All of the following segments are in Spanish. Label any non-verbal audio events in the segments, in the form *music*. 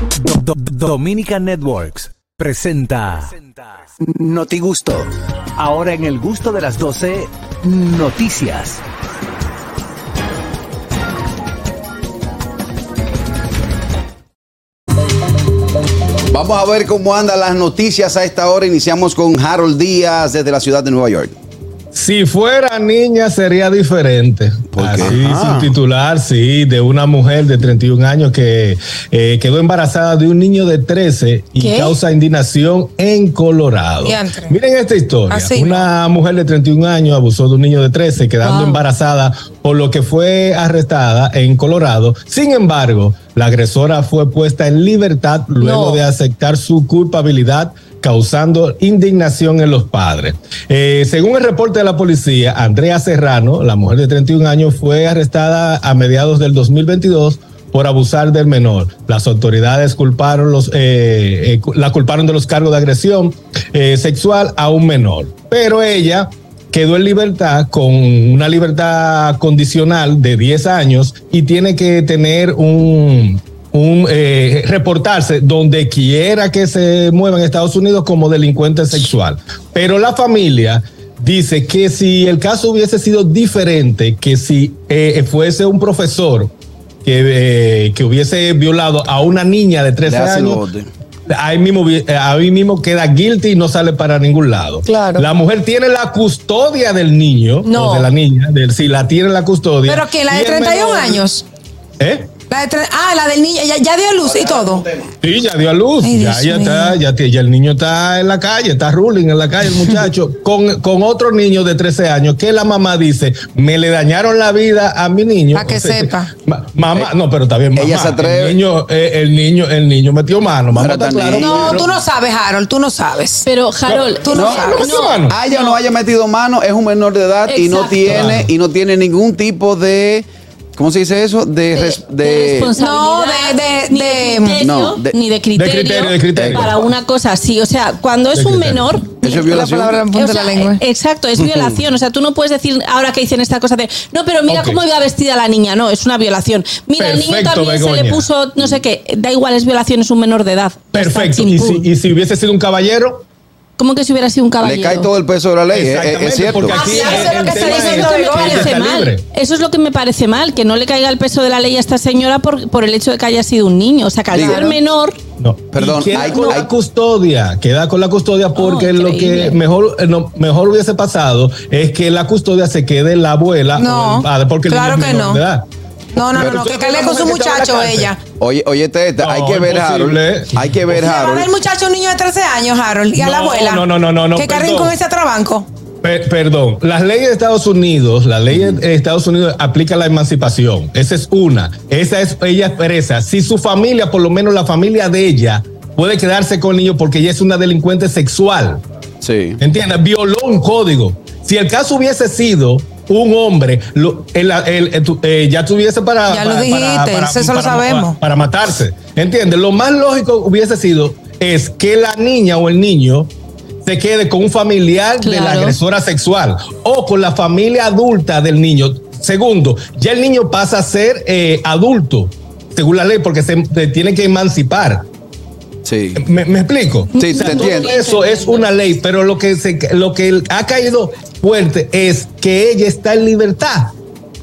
Do- Do- Dominica Networks presenta Noti Gusto. Ahora en el gusto de las 12, noticias. Vamos a ver cómo andan las noticias a esta hora. Iniciamos con Harold Díaz desde la ciudad de Nueva York. Si fuera niña sería diferente. Así, Ah. su titular, sí, de una mujer de 31 años que eh, quedó embarazada de un niño de 13 y ¿Qué? causa indignación en Colorado. Miren esta historia. Así. Una mujer de 31 años abusó de un niño de 13 quedando Wow. embarazada por lo que fue arrestada en Colorado. Sin embargo, la agresora fue puesta en libertad luego No. de aceptar su culpabilidad causando indignación en los padres. Eh, según el reporte de la policía, Andrea Serrano, la mujer de 31 años, fue arrestada a mediados del 2022 por abusar del menor. Las autoridades culparon los, eh, eh, la culparon de los cargos de agresión eh, sexual a un menor. Pero ella quedó en libertad con una libertad condicional de 10 años y tiene que tener un, un eh, reportarse donde quiera que se mueva en Estados Unidos como delincuente sexual. Pero la familia dice que si el caso hubiese sido diferente, que si eh, fuese un profesor que, eh, que hubiese violado a una niña de 13 Le hace el años, ahí mismo, eh, ahí mismo queda guilty y no sale para ningún lado. Claro. La mujer tiene la custodia del niño, No. o de la niña, si la tiene la custodia. Pero que la de el 31 menor- años. ¿Eh? La de tre- ah, la del niño. Ya, ya dio luz y todo. Sí, ya dio a luz. Ay, ya, ya está, ya, ya el niño está en la calle, está ruling en la calle, el muchacho, *laughs* con, con otro niño de 13 años, que la mamá dice, me le dañaron la vida a mi niño. Pa' que O sea, sepa. ma- mamá, no, pero está bien, mamá. Ella se atreve. El niño, eh, el niño, el niño metió mano, mamá, está claro. No, tú no sabes, Harold, tú no sabes. Pero Harold, Tú no No, sabes. no. Haya o no haya metido mano, es un menor de edad y no tiene y no tiene ningún tipo de ¿cómo se dice eso? De, res- de- No, de- de- ni de- criterio, No, de- ni de criterio, De criterio, de criterio. para una cosa así. O sea, cuando es De un menor. Eso es violación. La palabra en o punta de la lengua. Exacto, es violación. O sea, tú no puedes decir ahora que dicen esta cosa de no, pero mira cómo iba vestida la niña. No, es una violación. Mira, el niño también se le puso, no sé qué, da igual, es violación, es un menor de edad. Perfecto. Y si, y si hubiese sido un caballero, ¿Como que si hubiera sido un caballero? le cae todo el peso de la ley, es- es, cierto. porque aquí sí, eso es lo que Eso me parece mal. libre. Eso es lo que me parece mal, que no le caiga el peso de la ley a esta señora por, por el hecho de que haya sido un niño. O sea, que al ser menor, No, Perdón, queda hay- con hay- la custodia, queda con la custodia porque lo que mejor, eh, no, mejor hubiese pasado es que la custodia se quede la abuela No, o el padre, porque el claro niño es que no. de edad. No, no, no, no, que una con su muchacho ella. Oye, oye, Teta, hay que ver Harold, hay que ver Le va a dar el Harold. muchacho a un niño de 13 años, Harold, y a la No, abuela. no, no, no, no, no, Que carguen con ese atrabanco. Pe- perdón, las leyes de Estados Unidos, la ley de Estados Unidos aplica la emancipación. Esa es una. Esa es ella expresa. Si su familia, por lo menos la familia de ella, puede quedarse con el niño porque ella es una delincuente sexual. Sí. ¿Entiendes? Violó un código. Si el caso hubiese sido un hombre, lo- el- el- el- tu- eh, ya tuviese para. Ya lo para- dijiste, eso lo sabemos. Para, matarse. ¿Entiendes? Lo más lógico hubiese sido es que la niña o el niño se quede con un familiar de la agresora sexual o con la familia adulta del niño. Segundo, ya el niño pasa a ser eh, adulto, según la ley, porque se, se tiene que emancipar. Sí. ¿Me, me explico? Sí, te entiendo. Eso es una ley, pero lo que, se, lo que ha caído fuerte es que ella está en libertad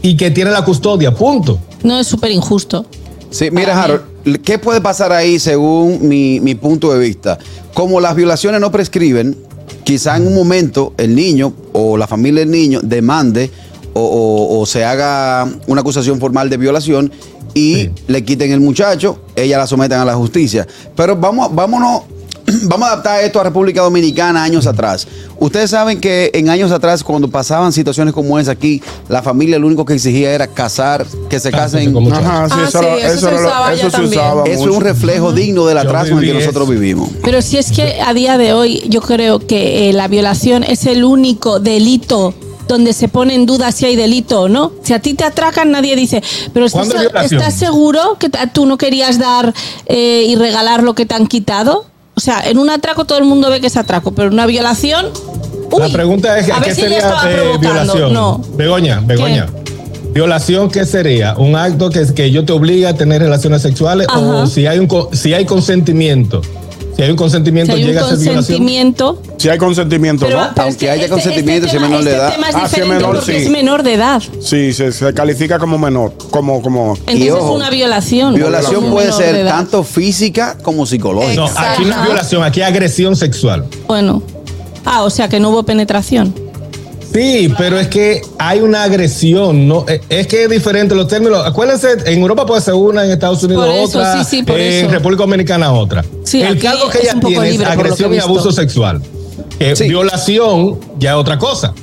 y que tiene la custodia, punto. no es súper injusto. Sí, mira. Harold, ¿qué puede pasar ahí según mi, mi punto de vista? Como las violaciones no prescriben, quizá en un momento el niño o la familia del niño demande o, o- o se haga una acusación formal de violación y Sí. le quiten el muchacho, ella la sometan a la justicia. Pero vamos, vámonos, *clears throat* vamos a adaptar esto a República Dominicana años atrás. Ustedes saben que en años atrás, cuando pasaban situaciones como esa aquí, la familia lo único que exigía era casar, que se casen. Ajá, sí, Ah, eso, sí, lo- eso eso se usaba eso ya se también. usaba Eso es un reflejo digno del atraso en el que nosotros eso. vivimos. Pero si es que a día de hoy yo creo que eh, la violación es el único delito donde se pone en duda si hay delito o no. Si a ti te atracan, nadie dice, pero ¿estás, ¿Cuándo es violación? ¿estás seguro que tú no querías dar eh, y regalar lo que te han quitado? O sea, en un atraco todo el mundo ve que es atraco, pero en una violación... la uy, pregunta es a ¿qué si sería eh, violación? No. Begoña, Begoña. Violación, ¿qué sería? ¿Un acto que, que yo te obliga a tener relaciones sexuales Ajá. o si hay, un, si hay consentimiento? Si hay un Si consentimiento, hay un llega a ser violación. consentimiento. Si hay consentimiento, Pero, ¿no? pero Aunque este- haya este- consentimiento, este si menor de este edad. tema es Ah, si es menor, porque sí. es menor de edad. Sí, se, se califica como menor, como, como. Entonces ojo, es una violación. Violación puede ser tanto física como psicológica. No, aquí no es violación, aquí es agresión sexual. Bueno. Ah, o sea que no hubo penetración. Sí, pero es que hay una agresión, no, Eh, es que es diferente los términos. Acuérdense, en Europa puede ser una, en Estados Unidos Por eso, otra, sí, sí, por en eso. República Dominicana otra. Sí, el cargo que ella tiene es agresión y abuso sexual. Eh, Sí. Violación ya es otra cosa.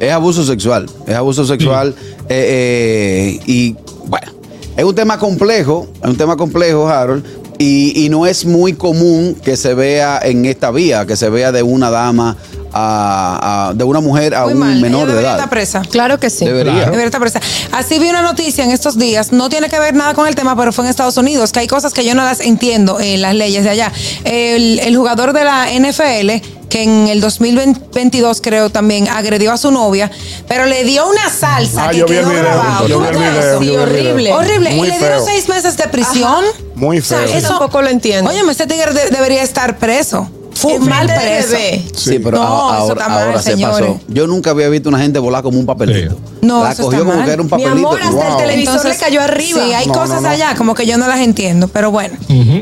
Es abuso sexual. Es abuso sexual. eh, eh, y bueno, es un tema complejo. Es un tema complejo, Harold. Y, y no es muy común que se vea en esta vía, que se vea de una dama a, a- de una mujer a Muy un mal. menor de debería edad. estar presa. Claro que sí. Debería. Claro. Debería estar presa. Así vi una noticia en estos días, no tiene que ver nada con el tema, pero fue en Estados Unidos, que hay cosas que yo no las entiendo en las leyes de allá. El, el jugador de la NFL, que en el 2022 creo también agredió a su novia, pero le dio una salsa Ah, que yo vi el quedó video, grabado. yo vi el ¿Tú ves video, eso? yo horrible. Horrible. Muy y le dieron feo. seis meses de prisión. Muy O sea, feo. Eso- tampoco lo entiendo. Óyeme, ese tigre de- debería estar preso. Fue Es mal preso. bebé. Sí, pero No, a- eso ahora, está mal, ahora se señores. pasó. Yo nunca había visto una gente volar como un papelito. Sí. No, La eso cogió está como mal. que era un Mi papelito. amor, hasta el Wow. televisor le cayó arriba. Sí, hay No, cosas no, no. allá como que yo no las entiendo, pero bueno.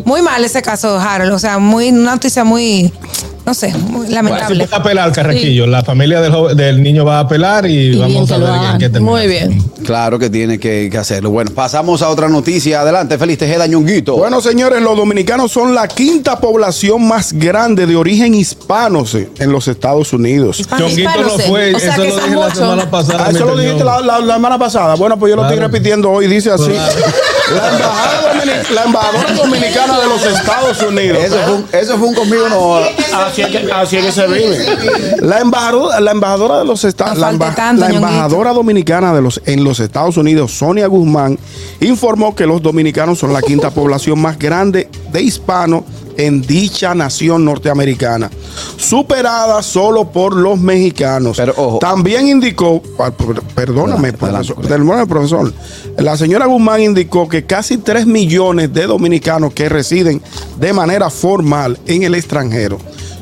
Muy mal ese caso, Harold. O sea, muy, una noticia muy, no sé, muy Se lamentable. puede apelar, Carraquillo. La familia del, joven- del niño va a apelar y, Y vamos a ver en qué termina. Muy bien. Claro que tiene que, que hacerlo. Bueno, pasamos a otra noticia. Adelante, Feliz Tejeda Ñonguito. Bueno, señores, los dominicanos son la quinta población más grande de origen hispano sí, en los Estados Unidos. Chonguito no fue, o sea eso que lo dije la semana pasada. Ah, eso lo dijiste la, la- la semana pasada. Bueno, pues yo lo estoy repitiendo hoy. Dice así: Claro. La, embajada domini- la embajadora dominicana de los Estados Unidos. Eso fue, un, eso fue un conmigo no. Así es, que, así es que se vive. La embajadora, la embajadora de los Estados No la, falte emba- tanto, la Ñonguito. embajadora dominicana de los en los Estados Unidos, Sonia Guzmán, informó que los dominicanos son la quinta población más grande de hispanos en dicha nación norteamericana, superada solo por los mexicanos. Pero, ojo. También indicó, ah, per- perdóname, profesor, perdóname, profesor, la señora Guzmán indicó que casi 3 millones de dominicanos que residen de manera formal en el extranjero,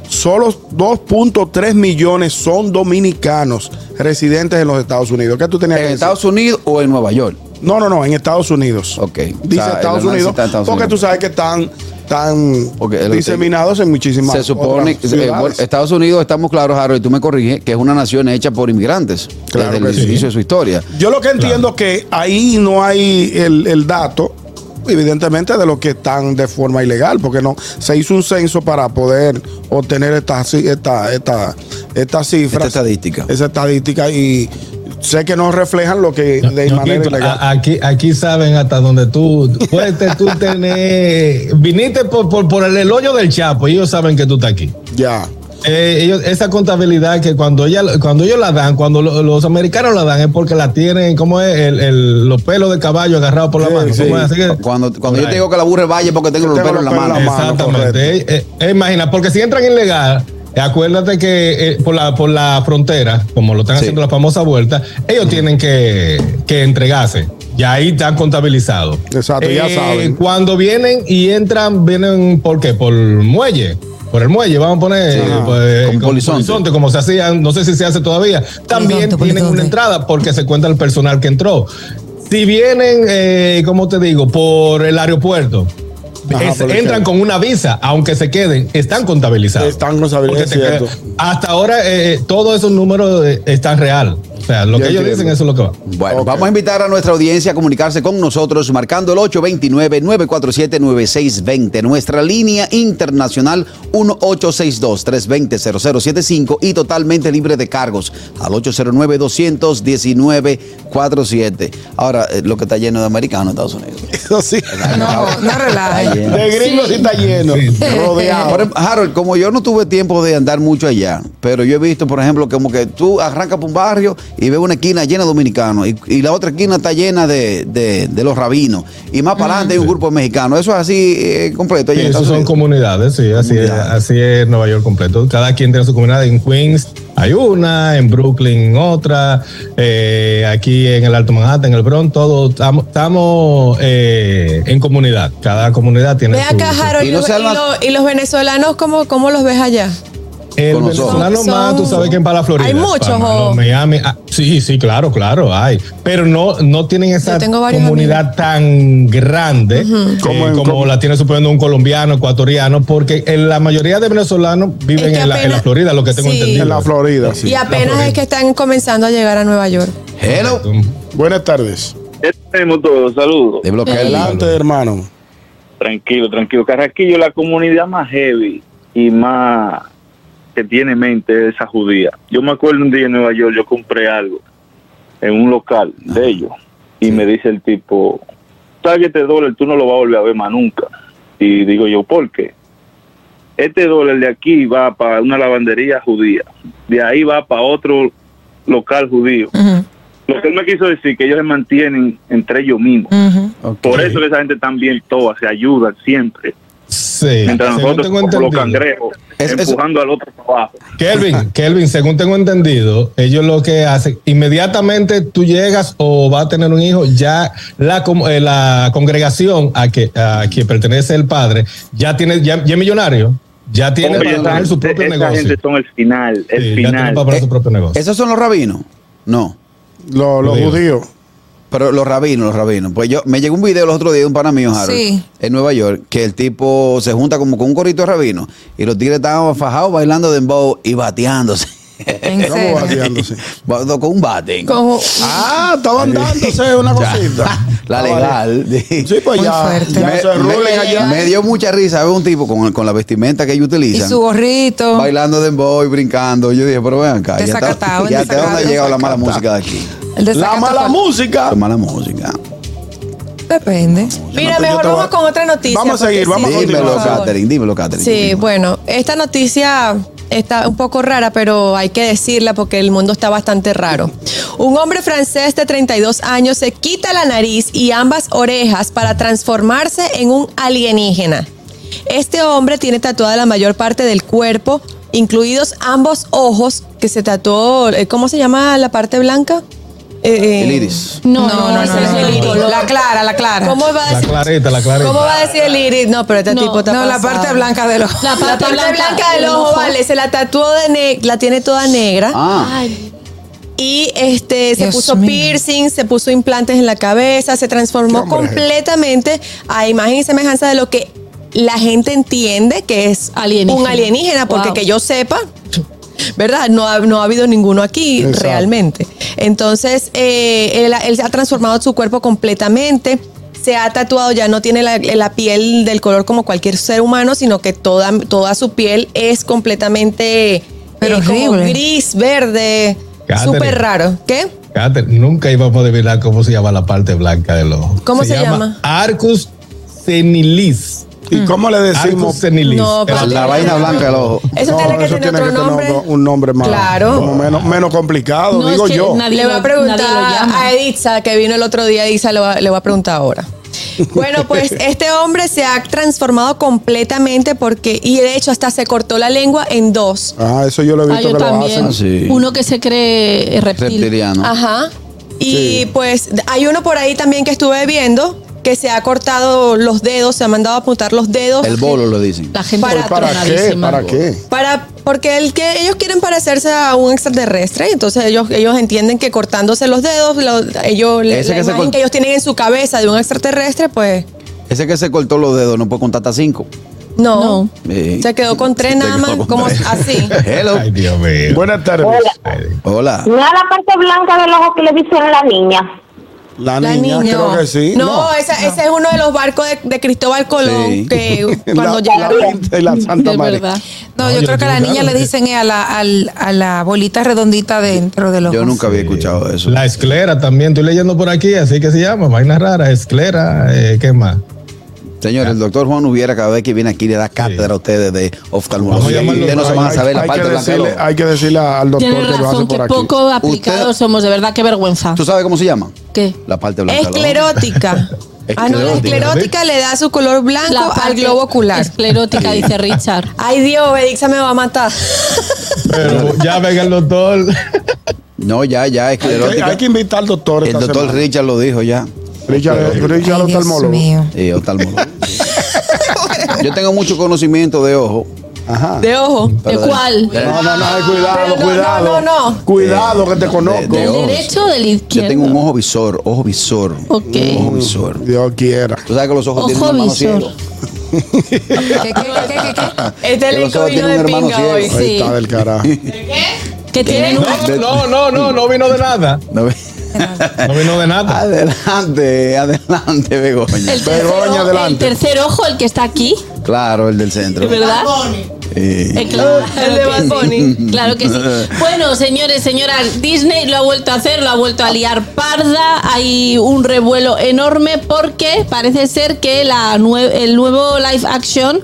solo 2.3 millones son dominicanos residentes en los Estados Unidos. ¿Qué tú tenías que ¿En decir? Estados Unidos o en Nueva York? No, no, no, en Estados Unidos. Ok. Dice O sea, el Estados Unidos, porque tú sabes que están, están diseminados en muchísimas Se supone que eh, bueno, Estados Unidos, estamos claros, Harold, y tú me corriges, que es una nación hecha por inmigrantes Claro desde el sí. inicio de su historia. Yo lo que entiendo es que ahí no hay el, el dato, evidentemente, de los que están de forma ilegal, porque no se hizo un censo para poder obtener esta, esta, esta, esta cifra. Esta estadística. Esa estadística y sé que no reflejan lo que No, de no, manera Quito, ilegal. a- aquí, aquí saben hasta donde tú puedes tú tener. Viniste por, por, por el, el hoyo del Chapo y ellos saben que tú estás aquí. ya. Eh, ellos, esa contabilidad que cuando ella, cuando ellos la dan, cuando lo- los americanos la dan es porque la tienen, como es el, el- los pelos de caballo agarrados por la Sí, mano. sí. ¿Cómo es? Así que- Cuando, cuando yo te digo que la burra valle porque tengo los pelos en la mano. en la mano. Exactamente. Eh, eh, imagina, porque si entran ilegal, acuérdate que eh, por, la, por la frontera, como lo están Sí. haciendo la famosa vuelta, ellos tienen que, que entregarse. Ya ahí están contabilizados. Exacto, ya saben. Cuando vienen y entran, vienen por qué? Por muelle. Por el muelle, vamos a poner Sí. eh, pues, Como como polizonte. como se hacía, no sé si se hace todavía. También Polizonte, tienen polizonte. una entrada porque se cuenta el personal que entró. Si vienen, eh, como te digo, por el aeropuerto, es- entran con una visa, aunque se queden, están contabilizados. Están contabilizados, hasta ahora eh, eh, todos esos números eh, están real. O sea, lo Yo que ellos entiendo. dicen eso es lo que va. Bueno, Ok. vamos a invitar a nuestra audiencia a comunicarse con nosotros marcando el 829-947-9620. Nuestra línea internacional 1862-320-0075 y totalmente libre de cargos al 809-219-47. Ahora, eh, lo que está lleno de americanos en Estados Unidos. *laughs* Eso sí. *laughs* No, no lleno. De gringos sí está lleno. Rodeado. Por ejemplo, Harold, como yo no tuve tiempo de andar mucho allá, pero yo he visto, por ejemplo, como que tú arrancas por un barrio y veo una esquina llena de dominicanos y, y la otra esquina está llena de, de- de los rabinos. Y más para adelante hay un grupo de mexicanos. Eso es así eh, completo. Sí, Estados son comunidades, sí, así es, Comunidades. así es Nueva York completo. Cada quien tiene su comunidad. En Queens hay una, en Brooklyn otra, eh, aquí en el Alto Manhattan, en el Bronx, todos estamos, estamos, eh, en comunidad. Cada comunidad tiene Ve su- acá, su- Harold, Y y, no y y los venezolanos, ¿cómo, ¿cómo los ves allá? El con venezolano Son- más, tú sabes que para la Florida. Hay muchos, para Miami. ah, sí, sí, claro, claro, hay. Pero no, no tienen esa comunidad tan grande eh, Como en- la tiene suponiendo un colombiano, ecuatoriano, porque en la mayoría de venezolanos viven Es que en, la, en Florida, lo que tengo sí. entendido. En la Florida, sí. y apenas Florida. es que están comenzando a llegar a Nueva York. Hello. Buenas tardes. Ya tenemos todo, saludos. Adelante, hermano. Tranquilo, tranquilo. Carraquillo, la comunidad más heavy y más que tiene mente es esa judía. Yo me acuerdo un día en Nueva York, yo compré algo en un local de ellos y me dice el tipo, que este dólar tú no lo vas a volver a ver más nunca. Y digo yo, ¿por qué? Este dólar de aquí va para una lavandería judía, de ahí va para otro local judío. Lo que él me quiso decir que ellos se mantienen entre ellos mismos. Por eso que esa gente también toda se ayudan siempre. Sí, Mientras según nosotros tengo somos los cangrejos Es- es- empujando al otro para abajo. Kelvin, Kelvin, según tengo entendido, ellos lo que hacen, inmediatamente tú llegas o vas a tener un hijo, ya la, eh, la congregación a que, a que pertenece el padre, ya tiene, ya, ya es millonario, ya tiene Oye, para traer su propio esa negocio. gente son el final, el Sí, ya tiene final. para poner Eh, su propio negocio. ¿Esos son los rabinos? No. Los, los Judíos. judíos. Pero los rabinos, los rabinos. Pues yo, me llegó un video los otros días de un pana mío, Harold, Sí. en Nueva York, que el tipo se junta como con un corito de rabinos y los tigres estaban fajados bailando dembow y bateándose. En *laughs* ¿Cómo serio. bateándose? Con un bate. Ah, estaban dándose una *laughs* cosita. *laughs* La legal. Sí, pues Muy ya. fuerte. ya se rulen me, allá. me dio mucha risa ver un tipo con, con la vestimenta que ellos Y utilizan. su gorrito. Bailando dembow y brincando. Yo dije, pero ven acá. Ya está- ya hasta dónde ha llegado la mala música de aquí. El La mala fue- música. La mala música. Depende. Mira, mejor vamos a- con otra noticia. Vamos a seguir, vamos a continuar. Dímelo. Catherine. Dímelo, Catherine. Sí, Dímelo. bueno, esta noticia está un poco rara, pero hay que decirla porque el mundo está bastante raro. Un hombre francés de 32 años se quita la nariz y ambas orejas para transformarse en un alienígena. Este hombre tiene tatuada la mayor parte del cuerpo, incluidos ambos ojos, que se tatuó, eh, ¿cómo se llama la parte blanca? Eh, eh, El iris. No, No, no, no, es no, el no. iris. La clara, la clara. ¿Cómo va a La decir? clarita, la clarita. ¿Cómo va a decir el iris? No, pero este No, tipo está No, la parte blanca del ojo. La La parte, blanca, del ojo, vale, se la tatuó de ne- la tiene toda negra. Ah. Ay, Y este se Dios puso mío. piercing, se puso implantes en la cabeza, se transformó hombre. completamente a imagen y semejanza de lo que la gente entiende que es Alienígena. un alienígena, porque Wow. que yo sepa, ¿verdad? No ha, no ha habido ninguno aquí Exacto. realmente. Entonces, eh, él, él se ha transformado su cuerpo completamente. Se ha tatuado, ya no tiene la, la piel del color como cualquier ser humano, sino que toda, toda su piel es completamente Pero eh, como gris, verde, súper raro. ¿Qué? Nunca íbamos a adivinar cómo se llama la parte blanca del ojo. ¿Cómo se llama? Arcus senilis. ¿Y cómo le decimos? senilis. No, La, la vaina blanca del ojo. Eso No, tiene que eso tener tiene otro que tener nombre. un nombre más. Claro. Como menos, menos complicado, No, digo es que yo. nadie Le voy a lo- lo preguntar a Editza, que vino el otro día, Editza le, va- le voy a preguntar ahora. *laughs* Bueno, pues este hombre se ha transformado completamente porque, y de hecho hasta se cortó la lengua en dos. Ah, eso yo lo he ah, visto yo que lo también. hacen. Ah, sí. Uno que se cree reptil. Reptiliano. Ajá. Y Sí. pues hay uno por ahí también que estuve viendo que se ha cortado los dedos, se ha mandado a apuntar los dedos. El bolo lo dicen. La gente Para- ¿Para qué? ¿Para qué? Para, porque el que ellos quieren parecerse a un extraterrestre, entonces ellos, ellos entienden que cortándose los dedos, lo- ellos la que imagen cort- que ellos tienen en su cabeza de un extraterrestre, pues Ese que se cortó los dedos no puede contar hasta cinco. no. No. Eh, Se quedó con tres nada más, como tres. así. *laughs* Hello. Ay, Dios mío. Buenas tardes. Ay, Hola. No es la parte blanca del ojo que le dicen a la niña. La, La niña, niña. creo que sí. No, esa- ese es uno de los barcos de, de Cristóbal Colón Sí. que *laughs* cuando la, llegaron. la la Santa De María. verdad. No, No, yo yo creo que a la niña le dicen a la, al- a la bolita redondita dentro del ojo. Yo nunca había escuchado eso. La esclera también, estoy leyendo por aquí, así que se llama, vaina rara, esclera, eh, ¿qué más? Señor, el doctor Juan Hubiera cada vez que viene aquí le da cátedra a ustedes de oftalmología. Ustedes no se van a Hay- saber la parte que decirle, ojo. hay que decirle al doctor Tienes que lo hace razón, que por aquí. poco aplicados Usted- somos, de verdad, qué vergüenza. ¿Tú sabes cómo se llama? ¿Qué? La parte blanca. Esclerótica. *laughs* Ah, no, la Esclerótica. esclerótica le da su color blanco La al globo ocular. Esclerótica, dice Richard. *laughs* Ay Dios, Bedixa me va a matar. Pero ya venga el doctor. No, ya, ya, Hay que, esclerótica. hay que invitar al doctor. El esta doctor semana. Richard lo dijo ya. Richard, Richard Ay, Dios oftalmólogo. mío. Sí, oftalmólogo. *laughs* Yo tengo mucho conocimiento de ojo. Ajá. De ojo. ¿De de- cuál? de- No, no, no, cuidado, no, cuidado. no, no, no. Cuidado que te conozco. de- de ¿Del derecho o del Yo izquierdo? tengo un ojo visor, ojo visor. Ok. Ojo visor. Dios quiera. Tú sabes que los ojos tienen Ojo un hermano visor. ciego. ¿Qué, qué, qué, qué, qué, qué? *laughs* Este ojos vino tienen de un hermano pinga ciego. hoy. Ahí Sí. está del carajo. Que tienen un... No, no, no, no vino de nada. No *laughs* No vino de nada. Adelante, adelante, Begoña. El tercer, Begoña, ojo, adelante. el tercer ojo, el que está aquí, Claro, el del centro. ¿verdad? Eh, Eh, claro, *laughs* El de que Bad. Bunny. Claro que sí. Bueno, señores, señoras, Disney lo ha vuelto a hacer, lo ha vuelto a liar parda. Hay un revuelo enorme porque parece ser que la nue- el nuevo live action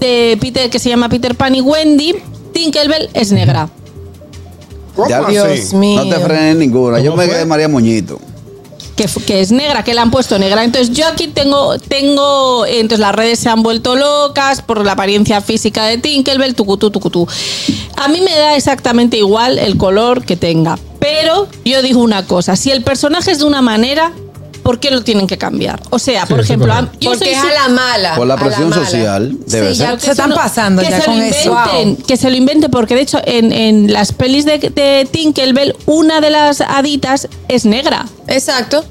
de Peter, que se llama Peter Pan y Wendy, Tinkerbell, es negra. ¿Cómo Ya-? Dios mío. no te frenes ninguna. Yo ¿Cómo me fue? quedé María Moñito. Que, que es negra, que la han puesto negra. Entonces yo aquí tengo, tengo, entonces las redes se han vuelto locas por la apariencia física de Tinkerbell, tucutú, tucutú. A mí me da exactamente igual el color que tenga, pero yo digo una cosa, si el personaje es de una manera, ¿por qué lo tienen que cambiar? O sea, por eso ejemplo, a- yo Porque soy es su- a la mala. Por la a presión mala. social, debe Sí, ser. ya, Se están no- pasando que ya se con lo eso. inventen, Que se lo inventen, porque de hecho en, en las pelis de, de Tinkerbell, una de las haditas es negra. Exacto.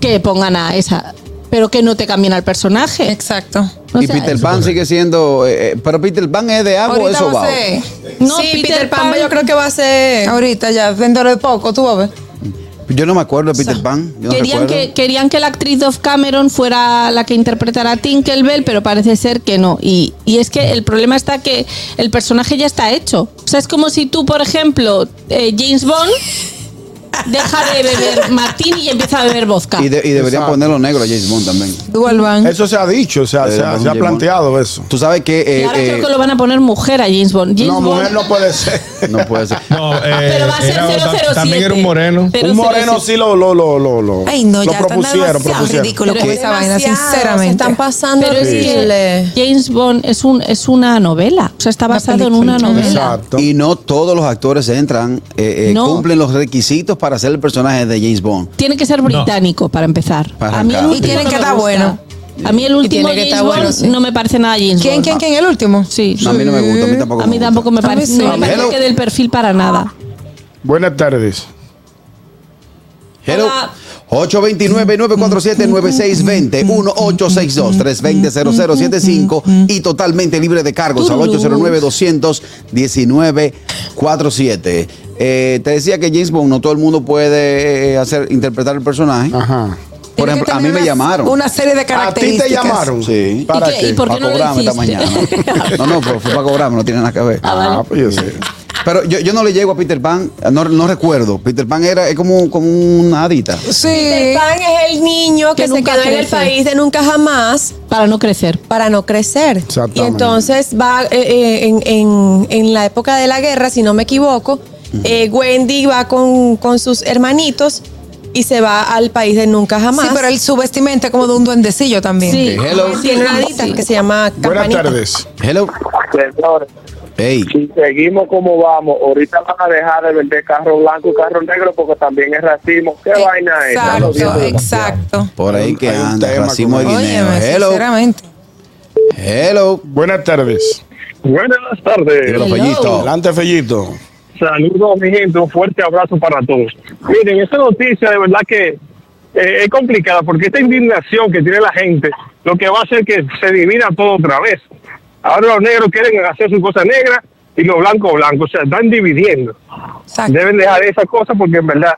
Que pongan a esa, pero que no te cambien al personaje. Exacto. O y sea, Peter Pan sigue siendo. eh, eh, pero Peter Pan es de agua o es Ahorita va. No, sí, Peter Peter, Pan, Pan- yo creo que va a ser. Ahorita ya, dentro de poco, tú vas a ver. Yo no me acuerdo de Peter Pan. No Querían que, querían que la actriz Dove Cameron fuera la que interpretara a Tinkerbell, pero parece ser que no. Y, y es que el problema está que el personaje ya está hecho. O sea, es como si tú, por ejemplo, eh, James Bond deja de beber martini y empieza a beber vodka. Y, de- y deberían Exacto. ponerlo negro a James Bond también. Dual. Eso se ha dicho, o sea, Eh, se, ha, con se ha James Bond. planteado eso. Tú sabes que. y eh, ahora eh, creo que lo van a poner mujer a James Bond. James No, Bond mujer no puede ser. no puede ser. No, *laughs* eh, pero va a ser era- 007. También era un moreno. Un moreno sí lo, lo, lo, lo, lo, Ay, no, lo ya están propusieron, propusieron. ridículo con es esa vaina, sinceramente. Se están pasando Pero es que James Bond es un es una novela. O sea, está basado en una novela. Exacto. Y no todos los actores entran, eh, eh, No. cumplen los requisitos para ser el personaje de James Bond. Tiene que ser británico para empezar. Para a mí el Y tiene no que me estar bueno. A mí el último James Bond bueno, sí. no me parece nada James ¿Quién, Bond. quién, quién? ¿El último? Sí. A mí no me gusta, a mí tampoco A me mí gusta. tampoco me parece, sí. no me parece que del perfil para nada. Buenas tardes. Hello. Hola. 829-947-9620, 1862-320-0075 y totalmente libre de cargos al 809-200-1947. Eh, te decía que James Bond no todo el mundo puede eh, hacer interpretar el personaje. Ajá. Por Tiene ejemplo, a mí me llamaron. Una serie de ¿A ti características. te llamaron? Sí. ¿Para ¿Y qué? ¿Y por qué para no lo cobrarme esta mañana. *laughs* No, no, pero fue para cobrarme, no tiene nada que ver. Ah, pues yo sé. Pero yo, yo no le llego a Peter Pan, no, no recuerdo. Peter Pan era es como, como una hadita. Sí. Peter Pan es el niño que, Que se quedó en el país de nunca jamás Para no crecer. para no crecer. Exactamente. Y entonces va eh, eh, en, en- en la época de la guerra, si no me equivoco, eh, Wendy va con, con sus hermanitos y se va al país de nunca jamás. Sí, pero él su vestimenta es como de un duendecillo también. Sí. Hello. tiene una Sí. que se llama Buenas campanita. tardes. Hello. Hey. si seguimos como vamos, ahorita van a dejar de vender carro blanco y carro negro porque también es racismo. ¿Qué vaina es? Exacto, exacto. Por ahí que anda, tema racimo de guineo. Óyeme, Hello. sinceramente. Hello. Buenas tardes. Buenas tardes. Hello. Fellito. Adelante, Fellito. Saludos, mi gente. Un fuerte abrazo para todos. Miren, esta noticia de verdad que eh, es complicada porque esta indignación que tiene la gente lo que va a hacer que se divida todo otra vez. Ahora los negros quieren hacer su cosa negra y los blancos blancos. O sea, están dividiendo. Exacto. Deben dejar esa cosa porque en verdad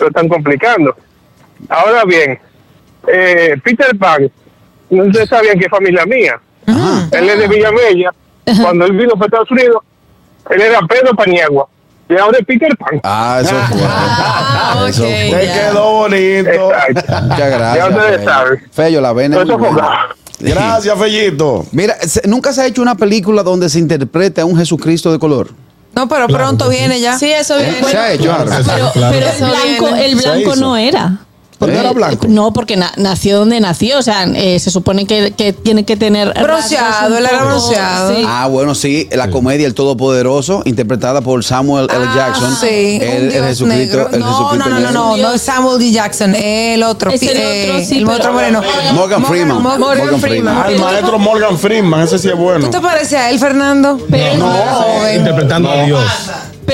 lo están complicando. Ahora bien, eh, Peter Pan, no ustedes sabían que es familia mía. Él es de Villamella. Cuando él vino para Estados Unidos, él era Pedro Paniagua. Y ahora es Peter Pan. Ah, eso fue. Ah, Eso ok. fue. Te quedó bonito. Exacto. Muchas gracias. Ya ustedes saben. Fello, la vena. es Eso fue. *laughs* Gracias, Fellito. Mira, nunca se ha hecho una película donde se interprete a un Jesucristo de color. No, pero Claro pronto sí. viene ya. Sí, eso viene. se ha hecho. Claro, Ana? Pero, Claro. pero el blanco, viene. el blanco no era. ¿No era blanco? No, porque na- nació donde nació. O sea, eh, se supone que, que tiene que tener. Bronceado, él era bronceado. sí. Ah, bueno, sí, la comedia El Todopoderoso, interpretada por Samuel L. Ah, Jackson. Sí, el, el Jesucristo. negro. El no, Jesucristo no, no, no, no, no es Samuel D. Jackson, el otro. Es el eh, otro, sí, el otro moreno. Morgan Freeman. Morgan, Morgan Freeman. Ah, el maestro Morgan Freeman, ese sí es bueno. ¿Tú te pareces a él, Fernando? Pero, No, joven. interpretando a Dios.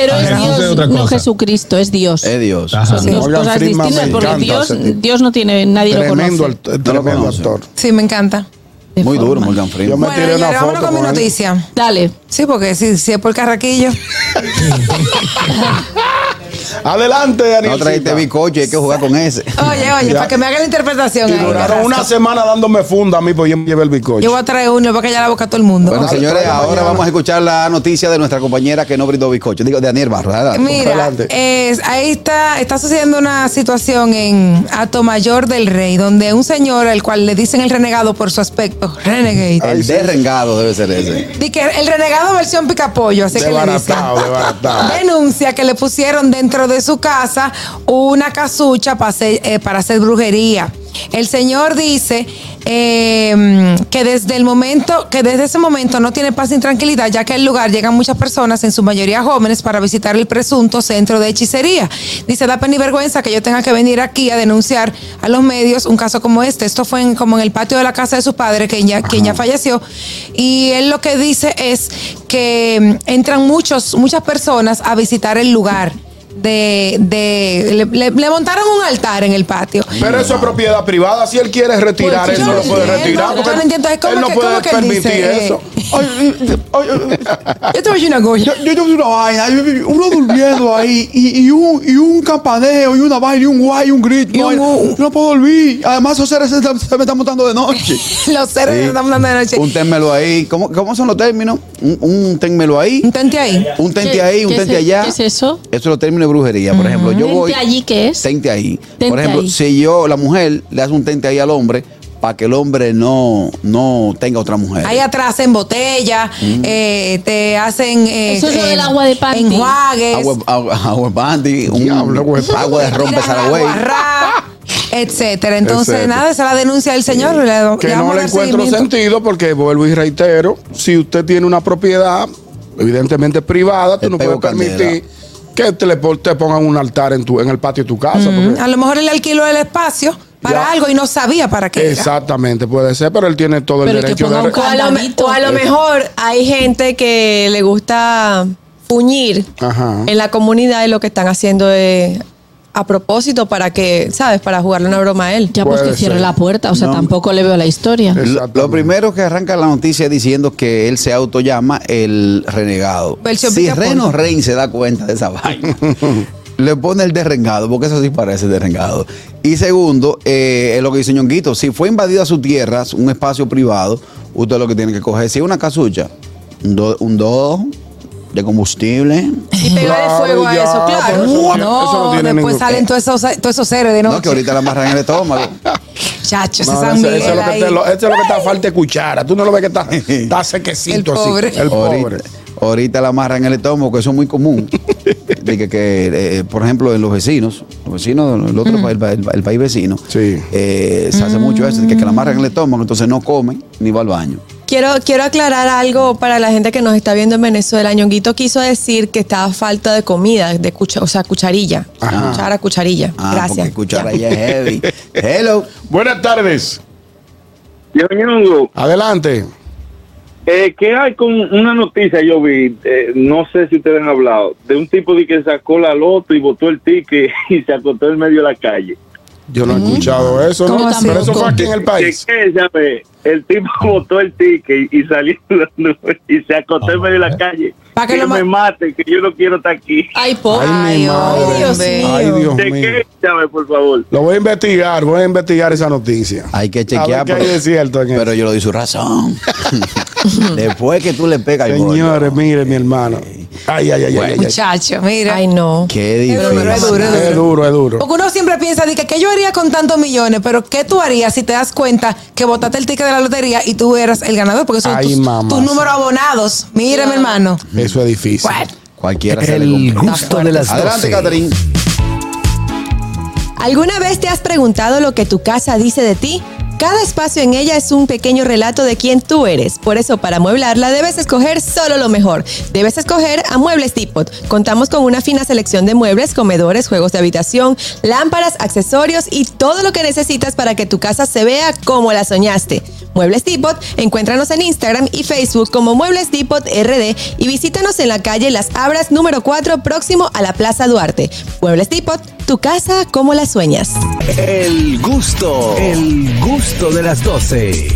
Pero es Jesús es Dios, no. Jesucristo, es Dios. Es Dios. Ajá. Son dos Morgan cosas distintas porque Dios. Dios no tiene, nadie lo conoce. tremendo actor. Sí, me encanta. de Muy duro, forma. Morgan Yo Freeman. me Bueno, tiré una señores, vámonos foto con mi con él. noticia. Dale. Sí, porque si, si es por carraquillo. *laughs* Adelante, No Daniel. trajiste bizcocho, hay que jugar con ese. Oye, oye, Ya. para que me haga la interpretación. Y ahí, duraron Carrasco. una semana dándome funda a mí, pues yo me llevé el bizcocho. Yo voy a traer uno para que ya la boca a todo el mundo. Bueno, señores, ahora mañana. vamos a escuchar la noticia de nuestra compañera que no brindó bizcocho. Digo, de Daniel Barro. adelante. Mira, es- ahí está, está sucediendo una situación en Atomayor del Rey, donde un señor al cual le dicen el renegado por su aspecto, renegade, El derrengado debe ser ese. Di que el renegado versión picapollo, así que le dicen. Desbaratado. Denuncia que le pusieron dentro de su casa una casucha para hacer, eh, para hacer brujería. El señor dice eh, que desde el momento, que desde ese momento no tiene paz ni tranquilidad, ya que al lugar llegan muchas personas, en su mayoría jóvenes, para visitar el presunto centro de hechicería. Dice, da pena y vergüenza que yo tenga que venir aquí a denunciar a los medios un caso como este. Esto fue en- como en el patio de la casa de su padre, que ya, quien ya falleció. Y él lo que dice es que mm, entran muchos, muchas personas a visitar el lugar. De, de le, le- le montaron un altar en el patio. Pero eso es propiedad privada. Si él quiere retirar, Pues él no lo puede retirar. porque no entiendo, es como él no que- puede como que él permitir dice, eso. Yo te voy a decir una cosa. Yo, yo te voy a decir una vaina, uno durmiendo ahí y, y un, y un campaneo y una vaina y un guay y un grito. Y un vaina. Yo no puedo dormir. Además, esos seres se, se me están montando de noche. *laughs* Los seres Sí. que estamos dando de noche. Un ténmelo ahí. ¿Cómo, cómo son los términos? Un, un ténmelo ahí. Un tente ahí. Un tente ¿Qué- ahí, un tente allá. qué es eso? Eso es los términos de brujería. Por ejemplo, yo voy. ¿Tente allí qué es? Tente ahí. Tente Por ejemplo, ahí. si yo, la mujer, le hace un tente ahí al hombre para que el hombre no, no tenga otra mujer. Ahí atrás en botella, eh, te hacen eh, Eso es lo eh, del agua de panty. enjuagues, Agua, agua, agua bandy, un- Diablo, güey. agua de rompe Saragüey. agua ra, etcétera. *laughs* Entonces, Etcétera. nada, esa es la denuncia del señor. Le- Que le no le encuentro sentido porque vuelvo y reitero, si usted tiene una propiedad, evidentemente privada, tú no puedes candela. permitir que te, le, te pongan un altar en, tu, en el patio de tu casa. porque- A lo mejor él le alquiló el espacio para Ya. algo y no sabía para qué. era. Exactamente, puede ser, pero él tiene todo el Pero que derecho de... un O a, lo, o a lo mejor hay gente que le gusta fuñir Ajá. en la comunidad y lo que están haciendo es a propósito para que, ¿sabes? Para jugarle una broma a él. Ya pues que cierre ser. la puerta, o sea, No. tampoco le veo la historia. Lo, primero que arranca la noticia es diciendo que él se autollama el renegado. Versión si. Reno Rein se da cuenta de esa vaina, *laughs* le pone el derrengado, porque eso sí parece derrengado. Y segundo, eh, es lo que dice Ñonguito, si fue invadida su tierra, un espacio privado, usted lo que tiene que coger, si es una casucha, un do, un de combustible. Y pegarle Claro, fuego a ya, eso, claro. eso- No, eso no tiene después salen todos esos, todos esos seres de noche. No, que ahorita la amarran en el estómago. *laughs* Chacho, ese No, ese- ese es lo que te- lo- es lo que está falta de cuchara. Tú no lo ves que está, *laughs* está sequecito El así. pobre. El pobre. Ahorita, ahorita la amarran en el estómago, que eso es muy común. *laughs* De que, que, eh, por ejemplo, en los vecinos, los vecinos del otro país, el, el país vecino, Sí. eh, se hace mucho eso, de que, que la amarran en el estómago, entonces no comen ni va al baño. Quiero, quiero aclarar algo para la gente que nos está viendo en Venezuela. Ñonguito quiso decir que estaba falta de comida, de cucha- o sea, cucharilla. Ajá. Cuchara, cucharilla. Ah, Gracias. porque cuchara ya es heavy. Hello. Buenas tardes. Yo, Ñongo, Adelante. eh, ¿qué hay con una noticia yo vi? eh, no sé si ustedes han hablado, de un tipo de que sacó la loto y botó el ticket *laughs* y se acostó en medio de la calle. Yo no he escuchado eso, ¿no? Pero eso fue aquí en el ¿Qué, país. qué, sabe? El tipo *laughs* botó el ticket y salió *laughs* y se acostó en medio de la calle. Pa' que ma- me mate, que yo no quiero estar aquí. Ay, pobre. Ay, mi madre. Dios mío. Ay, Dios ¿De mío. qué, sabe, por favor? Lo voy a investigar, voy a investigar esa noticia. Hay que chequear. hay de cierto en pero eso. yo lo di su razón. *laughs* Después que tú le pegas Señores, mire, mi hermano. Ay, ay, ay, ay, ay, ay. Muchacho, mira. Ay, no. Qué Pero- pero es difícil. duro, Es duro, es duro. Porque uno siempre piensa, de que, ¿qué yo haría con tantos millones? Pero ¿qué tú harías si te das cuenta que botaste el ticket de la lotería y tú eras el ganador? Porque son Ay, tus, mamá. tus números abonados. Mira, mi hermano. Eso es difícil. Bueno, Cualquiera se le El compra. gusto de las Adelante, 12. Catherine. ¿Alguna vez te has preguntado lo que tu casa dice de ti? Cada espacio en ella es un pequeño relato de quién tú eres. Por eso, para amueblarla, debes escoger solo lo mejor. Debes escoger a Muebles Depot. Contamos con una fina selección de muebles, comedores, juegos de habitación, lámparas, accesorios y todo lo que necesitas para que tu casa se vea como la soñaste. Muebles Depot, encuéntranos en Instagram y Facebook como Muebles Depot RD y visítanos en la calle Las Abras número 4 próximo a la Plaza Duarte. Muebles Depot, tu casa como la sueñas. El gusto, el gusto de las 12.